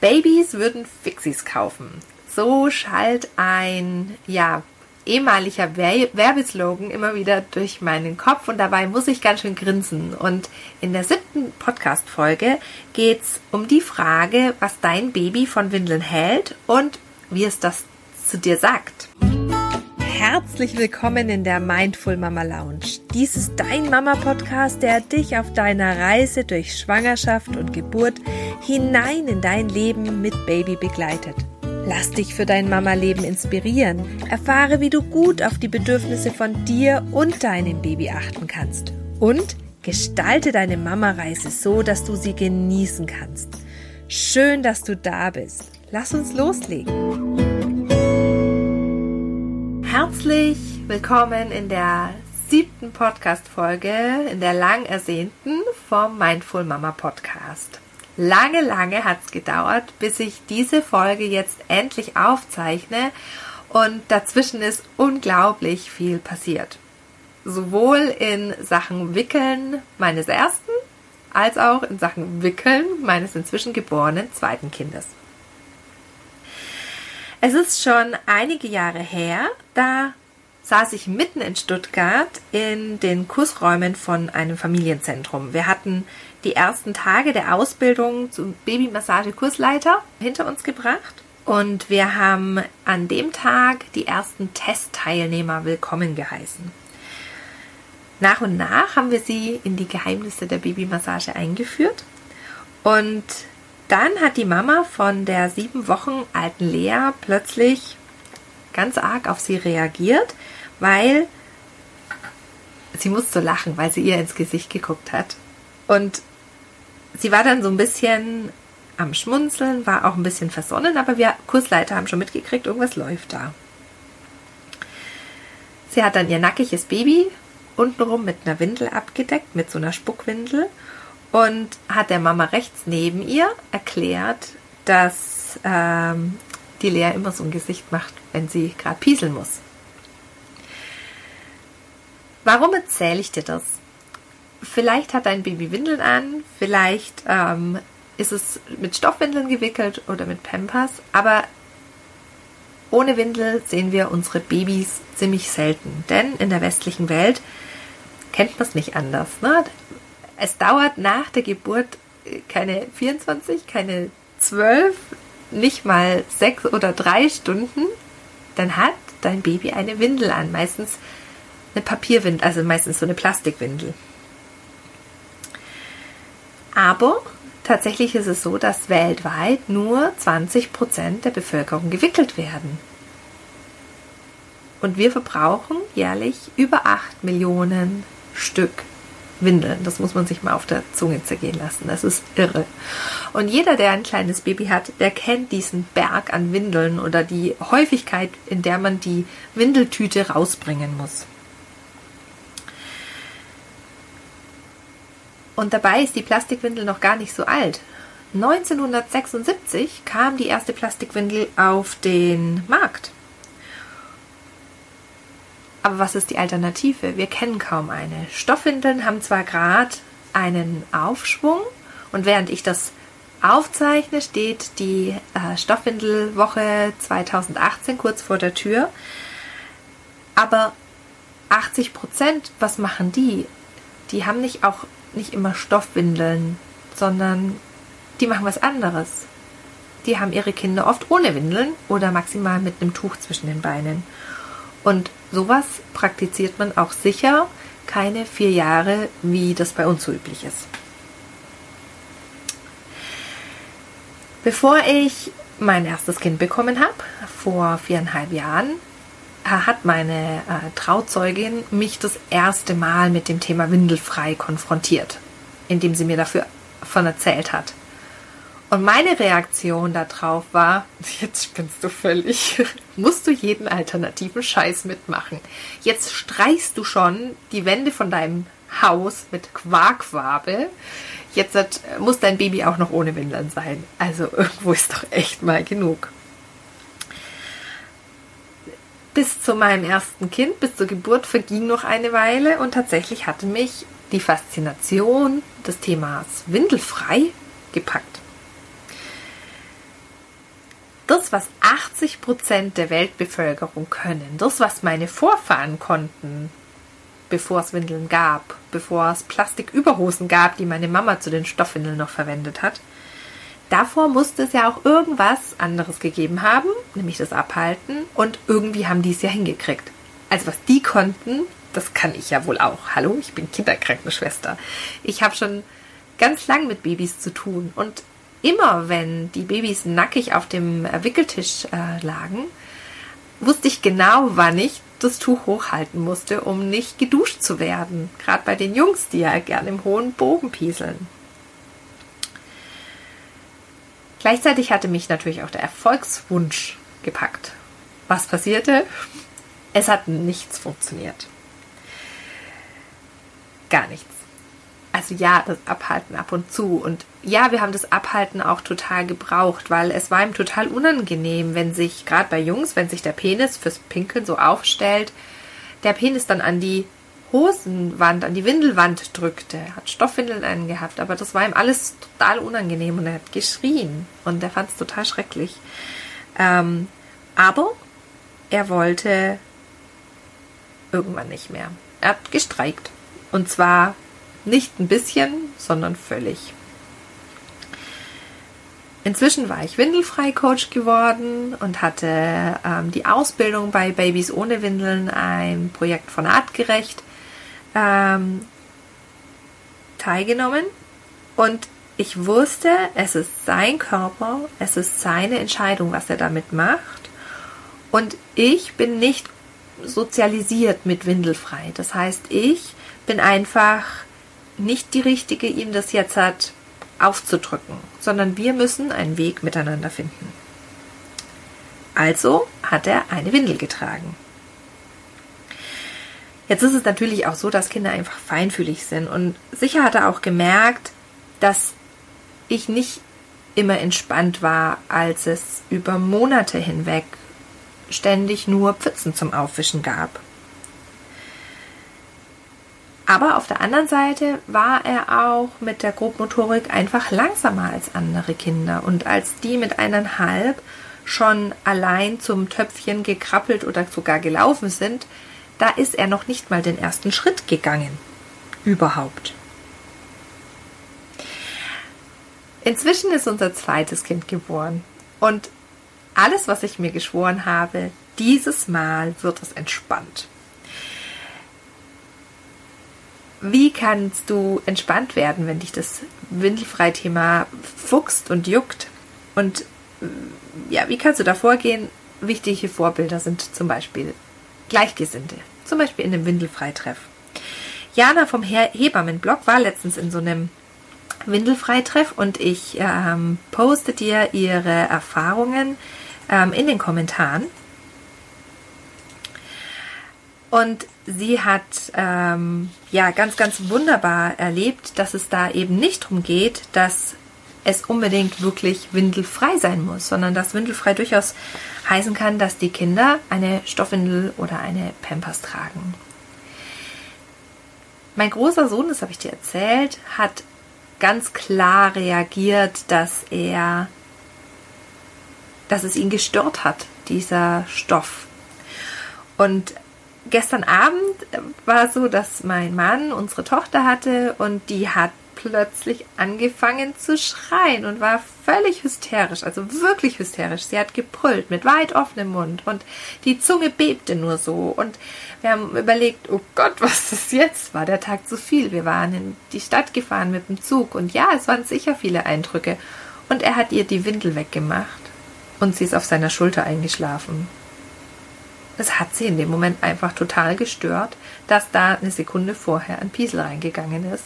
Babys würden Fixies kaufen. So schallt ein, ja, ehemaliger Werbeslogan immer wieder durch meinen Kopf und dabei muss ich ganz schön grinsen. Und in der siebten Podcast-Folge geht es um die Frage, was dein Baby von Windeln hält und wie es das zu dir sagt. Herzlich willkommen in der Mindful Mama Lounge. Dies ist dein Mama-Podcast, der dich auf deiner Reise durch Schwangerschaft und Geburt hinein in dein Leben mit Baby begleitet. Lass dich für dein Mama-Leben inspirieren. Erfahre, wie du gut auf die Bedürfnisse von dir und deinem Baby achten kannst. Und gestalte deine Mama-Reise so, dass du sie genießen kannst. Schön, dass du da bist. Lass uns loslegen. Herzlich willkommen in der siebten Podcast-Folge, in der lang ersehnten vom Mindful Mama Podcast. Lange, lange hat es gedauert, bis ich diese Folge jetzt endlich aufzeichne und dazwischen ist unglaublich viel passiert. Sowohl in Sachen Wickeln meines ersten als auch in Sachen Wickeln meines inzwischen geborenen zweiten Kindes. Es ist schon einige Jahre her, da saß ich mitten in Stuttgart in den Kursräumen von einem Familienzentrum. Wir hatten die ersten Tage der Ausbildung zum Babymassage-Kursleiter hinter uns gebracht und wir haben an dem Tag die ersten Testteilnehmer willkommen geheißen. Nach und nach haben wir sie in die Geheimnisse der Babymassage eingeführt und dann hat die Mama von der sieben Wochen alten Lea plötzlich ganz arg auf sie reagiert, weil sie musste lachen, weil sie ihr ins Gesicht geguckt hat. Und sie war dann so ein bisschen am Schmunzeln, war auch ein bisschen versonnen, aber wir Kursleiter haben schon mitgekriegt, irgendwas läuft da. Sie hat dann ihr nackiges Baby untenrum mit einer Windel abgedeckt, mit so einer Spuckwindel und hat der Mama rechts neben ihr erklärt, dass ähm, die Lea immer so ein Gesicht macht, wenn sie gerade pieseln muss. Warum erzähle ich dir das? Vielleicht hat dein Baby Windeln an, vielleicht ähm, ist es mit Stoffwindeln gewickelt oder mit Pampers, aber ohne Windel sehen wir unsere Babys ziemlich selten, denn in der westlichen Welt kennt man es nicht anders. Ne? Es dauert nach der Geburt äh, keine 24, keine 12, nicht mal 6 oder 3 Stunden, dann hat dein Baby eine Windel an. Meistens eine Papierwindel, also meistens so eine Plastikwindel. Aber tatsächlich ist es so, dass weltweit nur 20 Prozent der Bevölkerung gewickelt werden. Und wir verbrauchen jährlich über 8 Millionen Stück Windeln. Das muss man sich mal auf der Zunge zergehen lassen. Das ist irre. Und jeder, der ein kleines Baby hat, der kennt diesen Berg an Windeln oder die Häufigkeit, in der man die Windeltüte rausbringen muss. Und dabei ist die Plastikwindel noch gar nicht so alt. 1976 kam die erste Plastikwindel auf den Markt. Aber was ist die Alternative? Wir kennen kaum eine. Stoffwindeln haben zwar gerade einen Aufschwung und während ich das aufzeichne, steht die äh, Stoffwindelwoche 2018 kurz vor der Tür. Aber 80 Prozent, was machen die? Die haben nicht auch nicht immer Stoffwindeln, sondern die machen was anderes. Die haben ihre Kinder oft ohne Windeln oder maximal mit einem Tuch zwischen den Beinen. Und sowas praktiziert man auch sicher keine vier Jahre, wie das bei uns so üblich ist. Bevor ich mein erstes Kind bekommen habe, vor viereinhalb Jahren, hat meine äh, Trauzeugin mich das erste Mal mit dem Thema Windelfrei konfrontiert, indem sie mir dafür von erzählt hat. Und meine Reaktion darauf war, jetzt spinnst du völlig. Musst du jeden alternativen Scheiß mitmachen. Jetzt streichst du schon die Wände von deinem Haus mit Quarkwabe. Jetzt muss dein Baby auch noch ohne Windeln sein. Also irgendwo ist doch echt mal genug. Bis zu meinem ersten Kind, bis zur Geburt verging noch eine Weile und tatsächlich hatte mich die Faszination des Themas Windelfrei gepackt. Das, was 80 Prozent der Weltbevölkerung können, das, was meine Vorfahren konnten, bevor es Windeln gab, bevor es Plastiküberhosen gab, die meine Mama zu den Stoffwindeln noch verwendet hat, davor musste es ja auch irgendwas anderes gegeben haben, nämlich das Abhalten, und irgendwie haben die es ja hingekriegt. Also was die konnten, das kann ich ja wohl auch. Hallo, ich bin Kinderkrankenschwester. Ich habe schon ganz lang mit Babys zu tun und immer wenn die Babys nackig auf dem Wickeltisch äh, lagen, wusste ich genau, wann ich das Tuch hochhalten musste, um nicht geduscht zu werden. Gerade bei den Jungs, die ja gern im hohen Bogen pieseln. Gleichzeitig hatte mich natürlich auch der Erfolgswunsch gepackt. Was passierte? Es hat nichts funktioniert. Gar nichts also ja, das Abhalten ab und zu. Und ja, wir haben das Abhalten auch total gebraucht, weil es war ihm total unangenehm, wenn sich, gerade bei Jungs, wenn sich der Penis fürs Pinkeln so aufstellt, der Penis dann an die Hosenwand, an die Windelwand drückte. Hat Stoffwindeln angehabt, aber das war ihm alles total unangenehm und er hat geschrien und er fand es total schrecklich. Ähm, aber er wollte irgendwann nicht mehr. Er hat gestreikt. Und zwar nicht ein bisschen, sondern völlig. Inzwischen war ich Windelfrei-Coach geworden und hatte ähm, die Ausbildung bei Babys ohne Windeln, ein Projekt von Artgerecht, ähm, teilgenommen. Und ich wusste, es ist sein Körper, es ist seine Entscheidung, was er damit macht. Und ich bin nicht sozialisiert mit Windelfrei. Das heißt, ich bin einfach nicht die richtige, ihm das jetzt hat aufzudrücken, sondern wir müssen einen Weg miteinander finden. Also hat er eine Windel getragen. Jetzt ist es natürlich auch so, dass Kinder einfach feinfühlig sind und sicher hat er auch gemerkt, dass ich nicht immer entspannt war, als es über Monate hinweg ständig nur Pfützen zum Aufwischen gab. Aber auf der anderen Seite war er auch mit der Grobmotorik einfach langsamer als andere Kinder. Und als die mit eineinhalb schon allein zum Töpfchen gekrabbelt oder sogar gelaufen sind, da ist er noch nicht mal den ersten Schritt gegangen. Überhaupt. Inzwischen ist unser zweites Kind geboren. Und alles, was ich mir geschworen habe, dieses Mal wird es entspannt. Wie kannst du entspannt werden, wenn dich das Windelfrei-Thema fuchst und juckt? Und ja, wie kannst du da vorgehen? Wichtige Vorbilder sind zum Beispiel Gleichgesinnte, zum Beispiel in dem Windelfreitreff. Jana vom Hebammenblog war letztens in so einem Windelfreitreff und ich ähm, poste dir ihre Erfahrungen ähm, in den Kommentaren. Und sie hat ähm, ja ganz, ganz wunderbar erlebt, dass es da eben nicht darum geht, dass es unbedingt wirklich windelfrei sein muss, sondern dass windelfrei durchaus heißen kann, dass die Kinder eine Stoffwindel oder eine Pampers tragen. Mein großer Sohn, das habe ich dir erzählt, hat ganz klar reagiert, dass er, dass es ihn gestört hat, dieser Stoff. Und gestern Abend war so, dass mein Mann unsere Tochter hatte und die hat plötzlich angefangen zu schreien und war völlig hysterisch, also wirklich hysterisch. Sie hat gebrüllt mit weit offenem Mund und die Zunge bebte nur so. Und wir haben überlegt, oh Gott, was das jetzt war, der Tag zu viel. Wir waren in die Stadt gefahren mit dem Zug und ja, es waren sicher viele Eindrücke. Und er hat ihr die Windel weggemacht und sie ist auf seiner Schulter eingeschlafen. Es hat sie in dem Moment einfach total gestört, dass da eine Sekunde vorher ein Piesel reingegangen ist.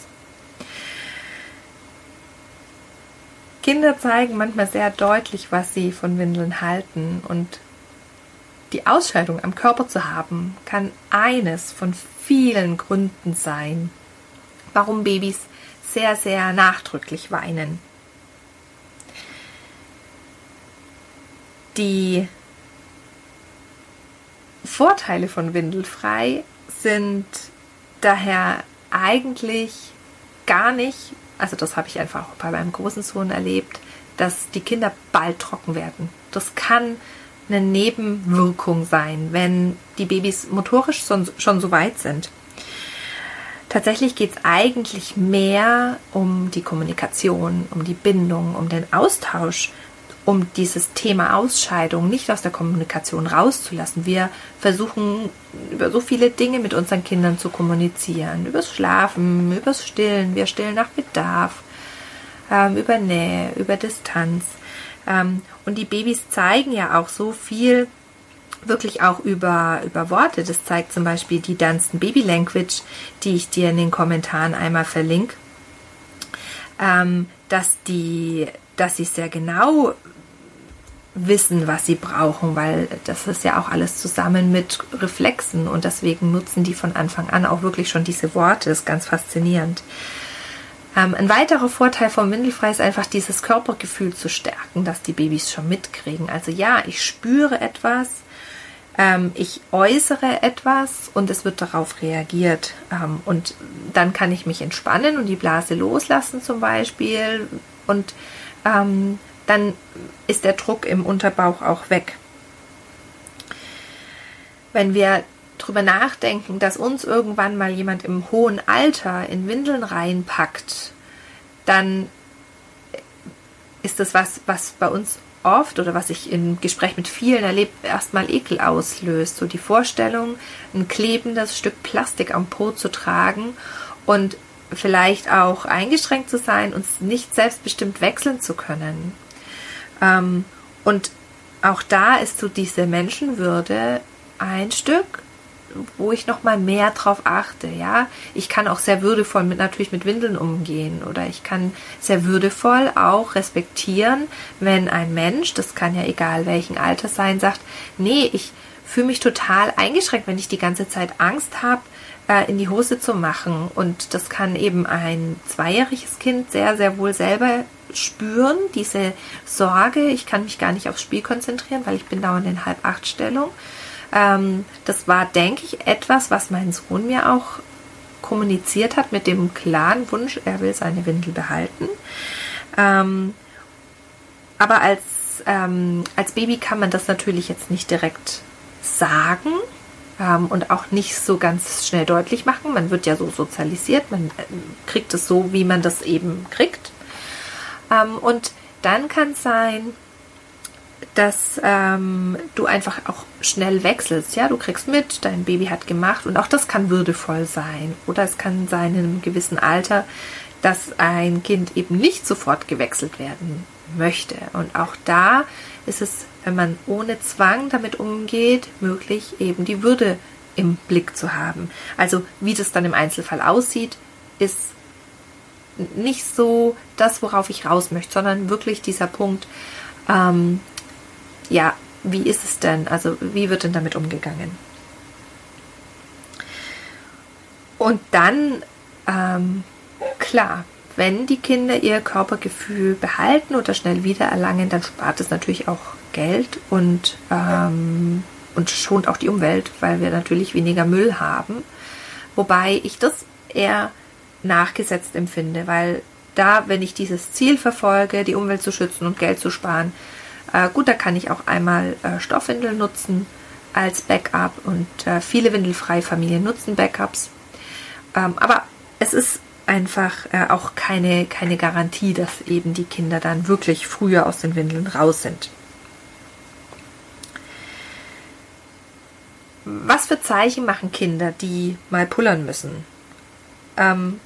Kinder zeigen manchmal sehr deutlich, was sie von Windeln halten und die Ausscheidung am Körper zu haben, kann eines von vielen Gründen sein, warum Babys sehr, sehr nachdrücklich weinen. Die Vorteile von Windelfrei sind daher eigentlich gar nicht, also das habe ich einfach auch bei meinem großen Sohn erlebt, dass die Kinder bald trocken werden. Das kann eine Nebenwirkung sein, wenn die Babys motorisch schon, so weit sind. Tatsächlich geht es eigentlich mehr um die Kommunikation, um die Bindung, um den Austausch, um dieses Thema Ausscheidung nicht aus der Kommunikation rauszulassen. Wir versuchen über so viele Dinge mit unseren Kindern zu kommunizieren. Übers Schlafen, übers Stillen. Wir stillen nach Bedarf, ähm, über Nähe, über Distanz. Ähm, und die Babys zeigen ja auch so viel wirklich auch über, über Worte. Das zeigt zum Beispiel die Dunstan Baby Language, die ich dir in den Kommentaren einmal verlinke. Ähm, dass die, dass sie sehr genau wissen, was sie brauchen, weil das ist ja auch alles zusammen mit Reflexen und deswegen nutzen die von Anfang an auch wirklich schon diese Worte. Das ist ganz faszinierend. Ähm, ein weiterer Vorteil vom Windelfrei ist einfach dieses Körpergefühl zu stärken, dass die Babys schon mitkriegen. Also ja, ich spüre etwas, ähm, ich äußere etwas und es wird darauf reagiert. Ähm, und dann kann ich mich entspannen und die Blase loslassen zum Beispiel und ähm, dann ist der Druck im Unterbauch auch weg. Wenn wir drüber nachdenken, dass uns irgendwann mal jemand im hohen Alter in Windeln reinpackt, dann ist das was, was bei uns oft oder was ich im Gespräch mit vielen erlebe, erstmal Ekel auslöst. So die Vorstellung, ein klebendes Stück Plastik am Po zu tragen und vielleicht auch eingeschränkt zu sein und nicht selbstbestimmt wechseln zu können. Ähm, und auch da ist so diese Menschenwürde ein Stück, wo ich noch mal mehr drauf achte. Ja, ich kann auch sehr würdevoll mit natürlich mit Windeln umgehen oder ich kann sehr würdevoll auch respektieren, wenn ein Mensch, das kann ja egal welchen Alter sein, sagt, nee, ich fühle mich total eingeschränkt, wenn ich die ganze Zeit Angst habe, äh, in die Hose zu machen. Und das kann eben ein zweijähriges Kind sehr, sehr wohl selber spüren, diese Sorge, ich kann mich gar nicht aufs Spiel konzentrieren, weil ich bin dauernd in Halb-Acht-Stellung. Ähm, das war, denke ich, etwas, was mein Sohn mir auch kommuniziert hat mit dem klaren Wunsch, er will seine Windel behalten. Ähm, aber als, ähm, als Baby kann man das natürlich jetzt nicht direkt sagen ähm, und auch nicht so ganz schnell deutlich machen. Man wird ja so sozialisiert, man äh, kriegt es so, wie man das eben kriegt. Ähm, und dann kann es sein, dass ähm, du einfach auch schnell wechselst. Ja, du kriegst mit, dein Baby hat gemacht und auch das kann würdevoll sein. Oder es kann sein in einem gewissen Alter, dass ein Kind eben nicht sofort gewechselt werden möchte. Und auch da ist es, wenn man ohne Zwang damit umgeht, möglich, eben die Würde im Blick zu haben. Also wie das dann im Einzelfall aussieht, ist nicht so das, worauf ich raus möchte, sondern wirklich dieser Punkt, ähm, ja, wie ist es denn? Also wie wird denn damit umgegangen? Und dann, ähm, klar, wenn die Kinder ihr Körpergefühl behalten oder schnell wiedererlangen, dann spart es natürlich auch Geld und, ähm, und schont auch die Umwelt, weil wir natürlich weniger Müll haben. Wobei ich das eher nachgesetzt empfinde, weil da, wenn ich dieses Ziel verfolge, die Umwelt zu schützen und Geld zu sparen, äh, gut, da kann ich auch einmal äh, Stoffwindeln nutzen als Backup und äh, viele windelfreie Familien nutzen Backups. Ähm, aber es ist einfach äh, auch keine, keine Garantie, dass eben die Kinder dann wirklich früher aus den Windeln raus sind. Was für Zeichen machen Kinder, die mal pullern müssen? Ähm,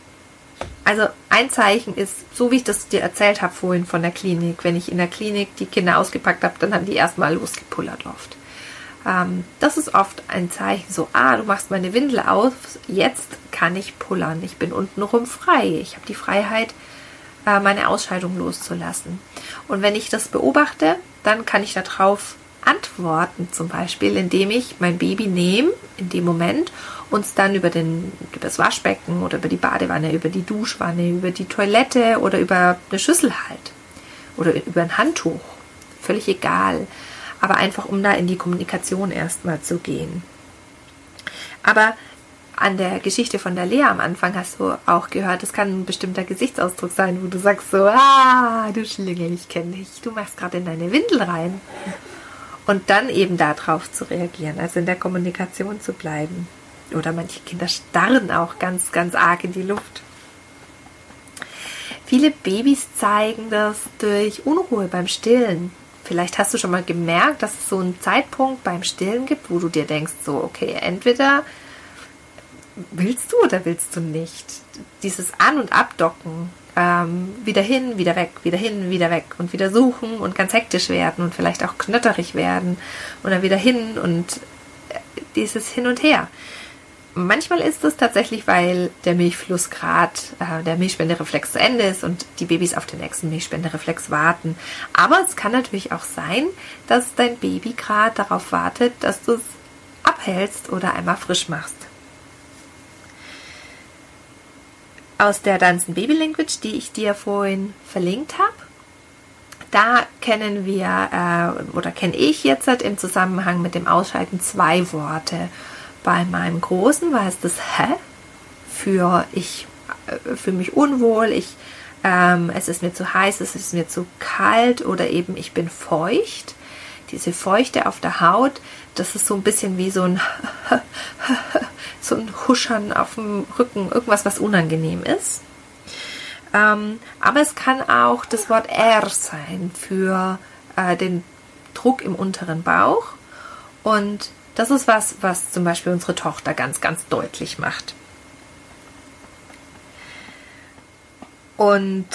also ein Zeichen ist, so wie ich das dir erzählt habe vorhin von der Klinik, wenn ich in der Klinik die Kinder ausgepackt habe, dann haben die erstmal losgepullert oft. Ähm, das ist oft ein Zeichen, so, ah, du machst meine Windel aus, jetzt kann ich pullern. Ich bin untenrum frei. Ich habe die Freiheit, äh, meine Ausscheidung loszulassen. Und wenn ich das beobachte, dann kann ich darauf antworten, zum Beispiel, indem ich mein Baby nehme in dem Moment uns dann über, den, über das Waschbecken oder über die Badewanne, über die Duschwanne, über die Toilette oder über eine Schüssel halt oder über ein Handtuch. Völlig egal. Aber einfach, um da in die Kommunikation erstmal zu gehen. Aber an der Geschichte von der Lea am Anfang hast du auch gehört, es kann ein bestimmter Gesichtsausdruck sein, wo du sagst so, ah, du Schlingel, ich kenne dich, du machst gerade in deine Windel rein. Und dann eben darauf zu reagieren, also in der Kommunikation zu bleiben. Oder manche Kinder starren auch ganz, ganz arg in die Luft. Viele Babys zeigen das durch Unruhe beim Stillen. Vielleicht hast du schon mal gemerkt, dass es so einen Zeitpunkt beim Stillen gibt, wo du dir denkst, so, okay, entweder willst du oder willst du nicht? Dieses An- und Abdocken, ähm, wieder hin, wieder weg, wieder hin, wieder weg und wieder suchen und ganz hektisch werden und vielleicht auch knötterig werden und dann wieder hin und äh, dieses Hin und Her. Manchmal ist es tatsächlich, weil der Milchflussgrad, äh, der Milchspendereflex zu Ende ist und die Babys auf den nächsten Milchspendereflex warten. Aber es kann natürlich auch sein, dass dein Baby gerade darauf wartet, dass du es abhältst oder einmal frisch machst. Aus der Danzen Baby Language, die ich dir vorhin verlinkt habe, da kennen wir äh, oder kenne ich jetzt im Zusammenhang mit dem Ausschalten zwei Worte. Bei meinem Großen war es das Hä für ich äh, fühle mich unwohl, ich, ähm, es ist mir zu heiß, es ist mir zu kalt oder eben ich bin feucht. Diese Feuchte auf der Haut, das ist so ein bisschen wie so ein so ein Huschern auf dem Rücken, irgendwas, was unangenehm ist. Ähm, aber es kann auch das Wort R sein für äh, den Druck im unteren Bauch. Und das ist was, was zum Beispiel unsere Tochter ganz, ganz deutlich macht. Und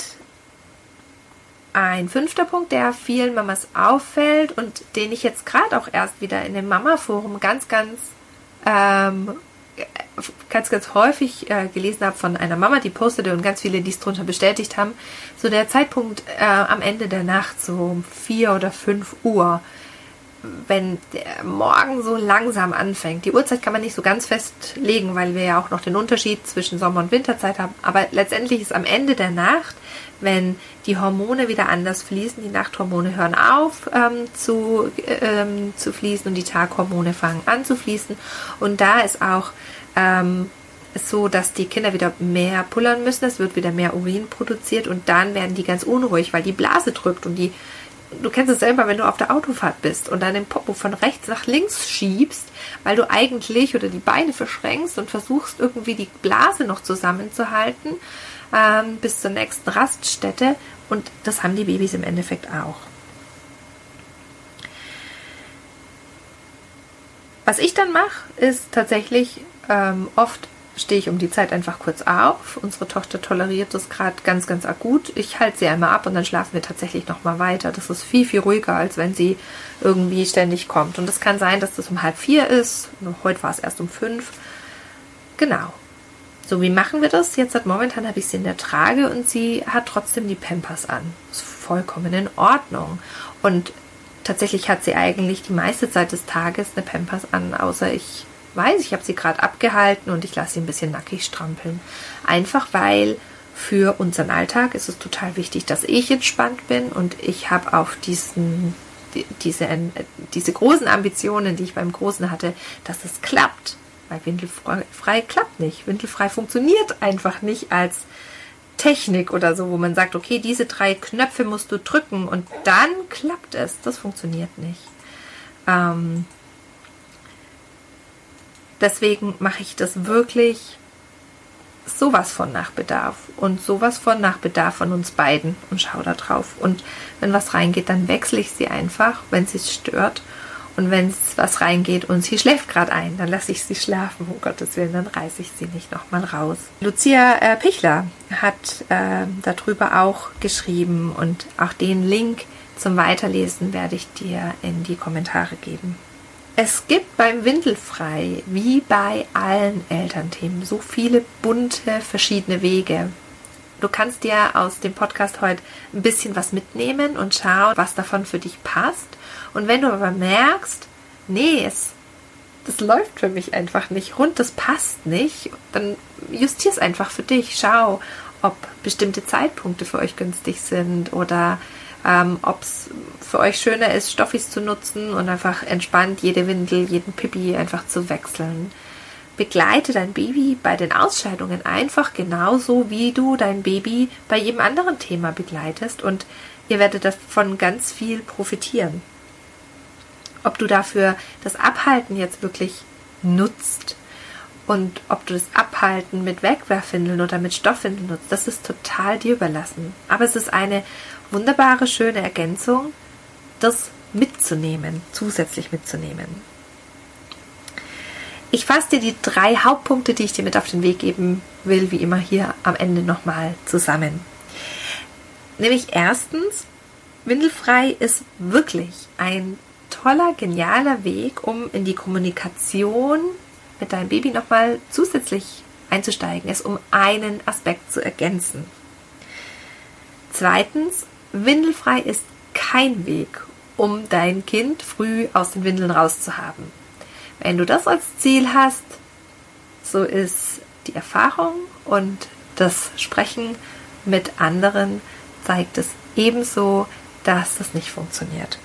ein fünfter Punkt, der vielen Mamas auffällt und den ich jetzt gerade auch erst wieder in dem Mama-Forum ganz, ganz, ähm, ganz, ganz häufig äh, gelesen habe von einer Mama, die postete und ganz viele, die es drunter bestätigt haben, so der Zeitpunkt äh, am Ende der Nacht, so um vier oder fünf Uhr, wenn der Morgen so langsam anfängt. Die Uhrzeit kann man nicht so ganz festlegen, weil wir ja auch noch den Unterschied zwischen Sommer- und Winterzeit haben. Aber letztendlich ist am Ende der Nacht, wenn die Hormone wieder anders fließen, die Nachthormone hören auf ähm, zu, ähm, zu fließen und die Taghormone fangen an zu fließen. Und da ist auch ähm, so, dass die Kinder wieder mehr pullern müssen. Es wird wieder mehr Urin produziert und dann werden die ganz unruhig, weil die Blase drückt und die du kennst es selber, wenn du auf der Autofahrt bist und dann den Popo von rechts nach links schiebst, weil du eigentlich oder die Beine verschränkst und versuchst irgendwie die Blase noch zusammenzuhalten ähm, bis zur nächsten Raststätte. Und das haben die Babys im Endeffekt auch. Was ich dann mache, ist tatsächlich ähm, oft stehe ich um die Zeit einfach kurz auf. Unsere Tochter toleriert das gerade ganz, ganz akut. Ich halte sie einmal ab und dann schlafen wir tatsächlich nochmal weiter. Das ist viel, viel ruhiger, als wenn sie irgendwie ständig kommt. Und es kann sein, dass das um halb vier ist. Heute war es erst um fünf. Genau. So, wie machen wir das? Jetzt hat momentan habe ich sie in der Trage und sie hat trotzdem die Pampers an. Das ist vollkommen in Ordnung. Und tatsächlich hat sie eigentlich die meiste Zeit des Tages eine Pampers an, außer ich weiß, ich habe sie gerade abgehalten und ich lasse sie ein bisschen nackig strampeln. Einfach weil für unseren Alltag ist es total wichtig, dass ich entspannt bin und ich habe auch diesen, diese, diese großen Ambitionen, die ich beim Großen hatte, dass es klappt. Weil Windelfrei klappt nicht. Windelfrei funktioniert einfach nicht als Technik oder so, wo man sagt, okay, diese drei Knöpfe musst du drücken und dann klappt es. Das funktioniert nicht. Ähm, Deswegen mache ich das wirklich sowas von nach Bedarf und sowas von nach Bedarf von uns beiden und schaue da drauf. Und wenn was reingeht, dann wechsle ich sie einfach, wenn sie es stört. Und wenn es was reingeht und sie schläft gerade ein, dann lasse ich sie schlafen, um Gottes Willen, dann reiße ich sie nicht nochmal raus. Lucia äh, Pichler hat äh, darüber auch geschrieben und auch den Link zum Weiterlesen werde ich dir in die Kommentare geben. Es gibt beim Windelfrei, wie bei allen Elternthemen, so viele bunte, verschiedene Wege. Du kannst dir aus dem Podcast heute ein bisschen was mitnehmen und schauen, was davon für dich passt. Und wenn du aber merkst, nee, es, das läuft für mich einfach nicht rund, das passt nicht, dann justier es einfach für dich. Schau, ob bestimmte Zeitpunkte für euch günstig sind oder ähm, ob es für euch schöner ist, Stoffis zu nutzen und einfach entspannt jede Windel, jeden Pipi einfach zu wechseln. begleite dein Baby bei den Ausscheidungen einfach genauso, wie du dein Baby bei jedem anderen Thema begleitest und ihr werdet davon ganz viel profitieren. Ob du dafür das Abhalten jetzt wirklich nutzt und ob du das Abhalten mit Wegwerfwindeln oder mit Stoffwindeln nutzt, das ist total dir überlassen. Aber es ist eine wunderbare, schöne Ergänzung, das mitzunehmen, zusätzlich mitzunehmen. Ich fasse dir die drei Hauptpunkte, die ich dir mit auf den Weg geben will, wie immer hier am Ende nochmal zusammen. Nämlich erstens, Windelfrei ist wirklich ein toller, genialer Weg, um in die Kommunikation mit deinem Baby nochmal zusätzlich einzusteigen, es um einen Aspekt zu ergänzen. Zweitens, Windelfrei ist kein Weg, um dein Kind früh aus den Windeln rauszuhaben. Wenn du das als Ziel hast, so ist die Erfahrung und das Sprechen mit anderen zeigt es ebenso, dass das nicht funktioniert.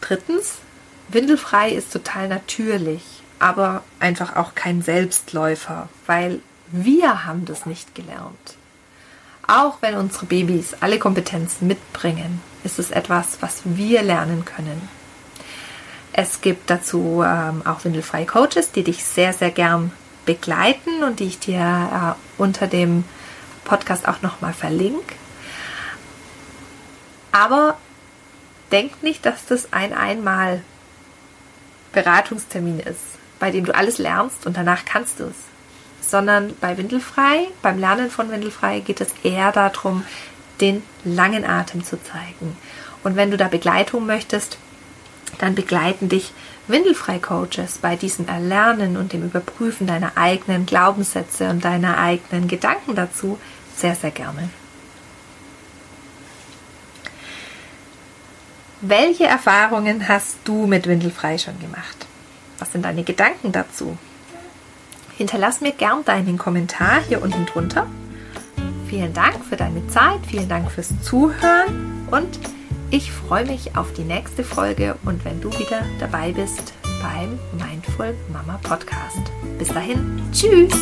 Drittens, windelfrei ist total natürlich, aber einfach auch kein Selbstläufer, weil wir haben das nicht gelernt. Auch wenn unsere Babys alle Kompetenzen mitbringen, ist es etwas, was wir lernen können. Es gibt dazu ähm, auch windelfreie Coaches, die dich sehr, sehr gern begleiten und die ich dir äh, unter dem Podcast auch nochmal verlinke. Aber denk nicht, dass das ein einmal Beratungstermin ist, bei dem du alles lernst und danach kannst du es. Sondern bei Windelfrei, beim Lernen von Windelfrei geht es eher darum, den langen Atem zu zeigen. Und wenn du da Begleitung möchtest, dann begleiten dich Windelfrei-Coaches bei diesem Erlernen und dem Überprüfen deiner eigenen Glaubenssätze und deiner eigenen Gedanken dazu sehr, sehr gerne. Welche Erfahrungen hast du mit Windelfrei schon gemacht? Was sind deine Gedanken dazu? Hinterlass mir gern deinen Kommentar hier unten drunter. Vielen Dank für deine Zeit, vielen Dank fürs Zuhören und ich freue mich auf die nächste Folge und wenn du wieder dabei bist beim Mindful Mama Podcast. Bis dahin, tschüss!